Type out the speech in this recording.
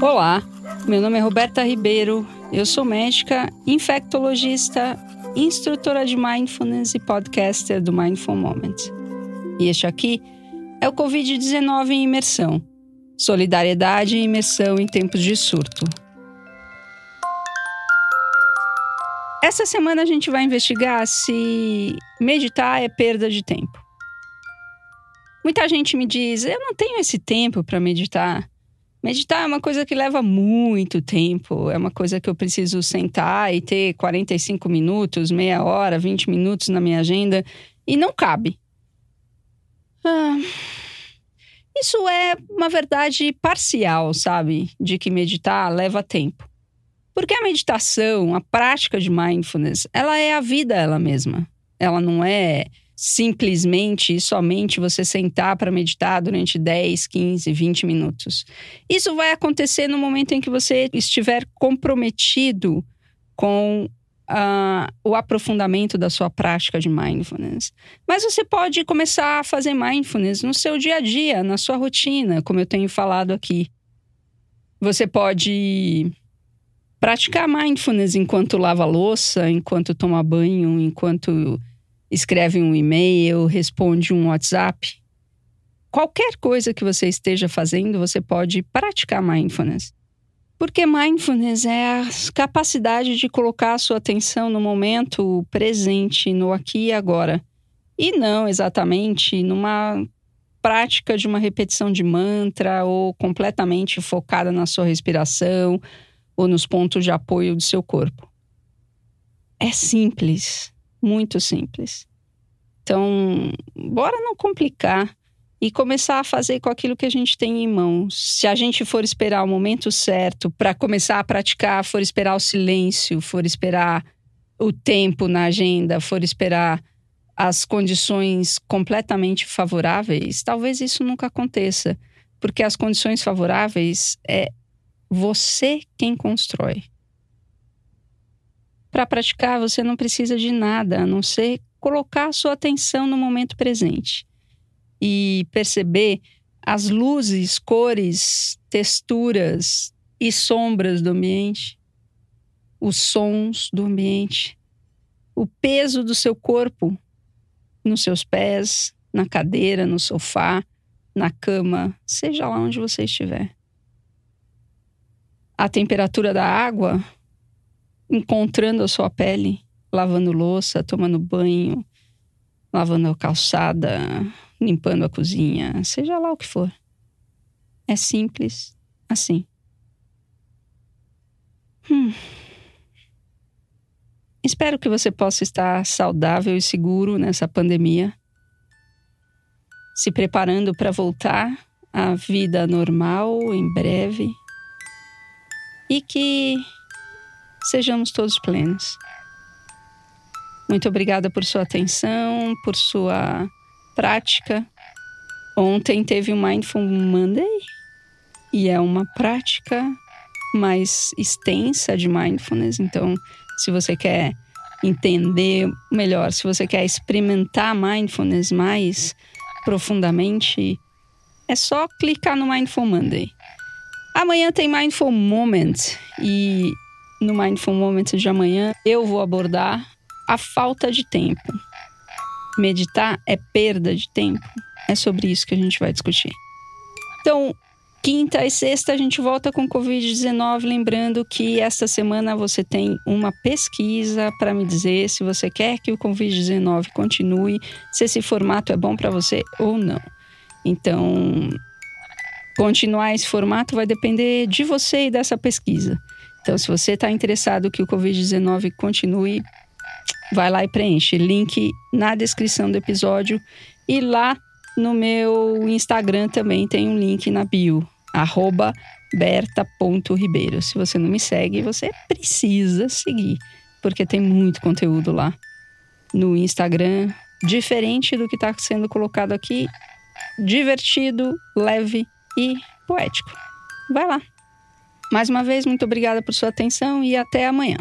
Olá, meu nome é Roberta Ribeiro, eu sou médica, infectologista, instrutora de mindfulness e podcaster do Mindful Moment. E este aqui é o Covid-19 em imersão. Solidariedade e imersão em tempos de surto. Essa semana a gente vai investigar se meditar é perda de tempo. Muita gente me diz: eu não tenho esse tempo para meditar. Meditar é uma coisa que leva muito tempo, é uma coisa que eu preciso sentar e ter 45 minutos, meia hora, 20 minutos na minha agenda e não cabe. Ah, isso é uma verdade parcial, sabe? De que meditar leva tempo. Porque a meditação, a prática de mindfulness, ela é a vida ela mesma. Ela não é simplesmente e somente você sentar para meditar durante 10, 15, 20 minutos. Isso vai acontecer no momento em que você estiver comprometido com uh, o aprofundamento da sua prática de mindfulness. Mas você pode começar a fazer mindfulness no seu dia a dia, na sua rotina, como eu tenho falado aqui. Você pode praticar mindfulness enquanto lava louça, enquanto toma banho, enquanto escreve um e-mail, responde um WhatsApp. Qualquer coisa que você esteja fazendo, você pode praticar mindfulness. Porque mindfulness é a capacidade de colocar a sua atenção no momento presente, no aqui e agora. E não exatamente numa prática de uma repetição de mantra ou completamente focada na sua respiração ou nos pontos de apoio do seu corpo. É simples, muito simples. Então, bora não complicar e começar a fazer com aquilo que a gente tem em mãos. Se a gente for esperar o momento certo para começar a praticar, for esperar o silêncio, for esperar o tempo na agenda, for esperar as condições completamente favoráveis, talvez isso nunca aconteça, porque as condições favoráveis é você quem constrói. Para praticar, você não precisa de nada, a não ser colocar a sua atenção no momento presente e perceber as luzes, cores, texturas e sombras do ambiente, os sons do ambiente, o peso do seu corpo nos seus pés, na cadeira, no sofá, na cama, seja lá onde você estiver. A temperatura da água encontrando a sua pele, lavando louça, tomando banho, lavando a calçada, limpando a cozinha, seja lá o que for. É simples assim. Hum. Espero que você possa estar saudável e seguro nessa pandemia, se preparando para voltar à vida normal em breve e que sejamos todos plenos. Muito obrigada por sua atenção, por sua prática. Ontem teve o Mindful Monday e é uma prática mais extensa de mindfulness. Então, se você quer entender melhor, se você quer experimentar mindfulness mais profundamente, é só clicar no Mindful Monday. Amanhã tem Mindful Moment e no Mindful Moment de amanhã, eu vou abordar a falta de tempo. Meditar é perda de tempo? É sobre isso que a gente vai discutir. Então, quinta e sexta a gente volta com Covid-19. Lembrando que esta semana você tem uma pesquisa para me dizer se você quer que o Covid-19 continue, se esse formato é bom para você ou não. Então, continuar esse formato vai depender de você e dessa pesquisa. Então, se você está interessado que o Covid-19 continue, vai lá e preenche. Link na descrição do episódio. E lá no meu Instagram também tem um link na bio, arroba berta.ribeiro. Se você não me segue, você precisa seguir, porque tem muito conteúdo lá no Instagram, diferente do que está sendo colocado aqui, divertido, leve e poético. Vai lá! Mais uma vez, muito obrigada por sua atenção e até amanhã.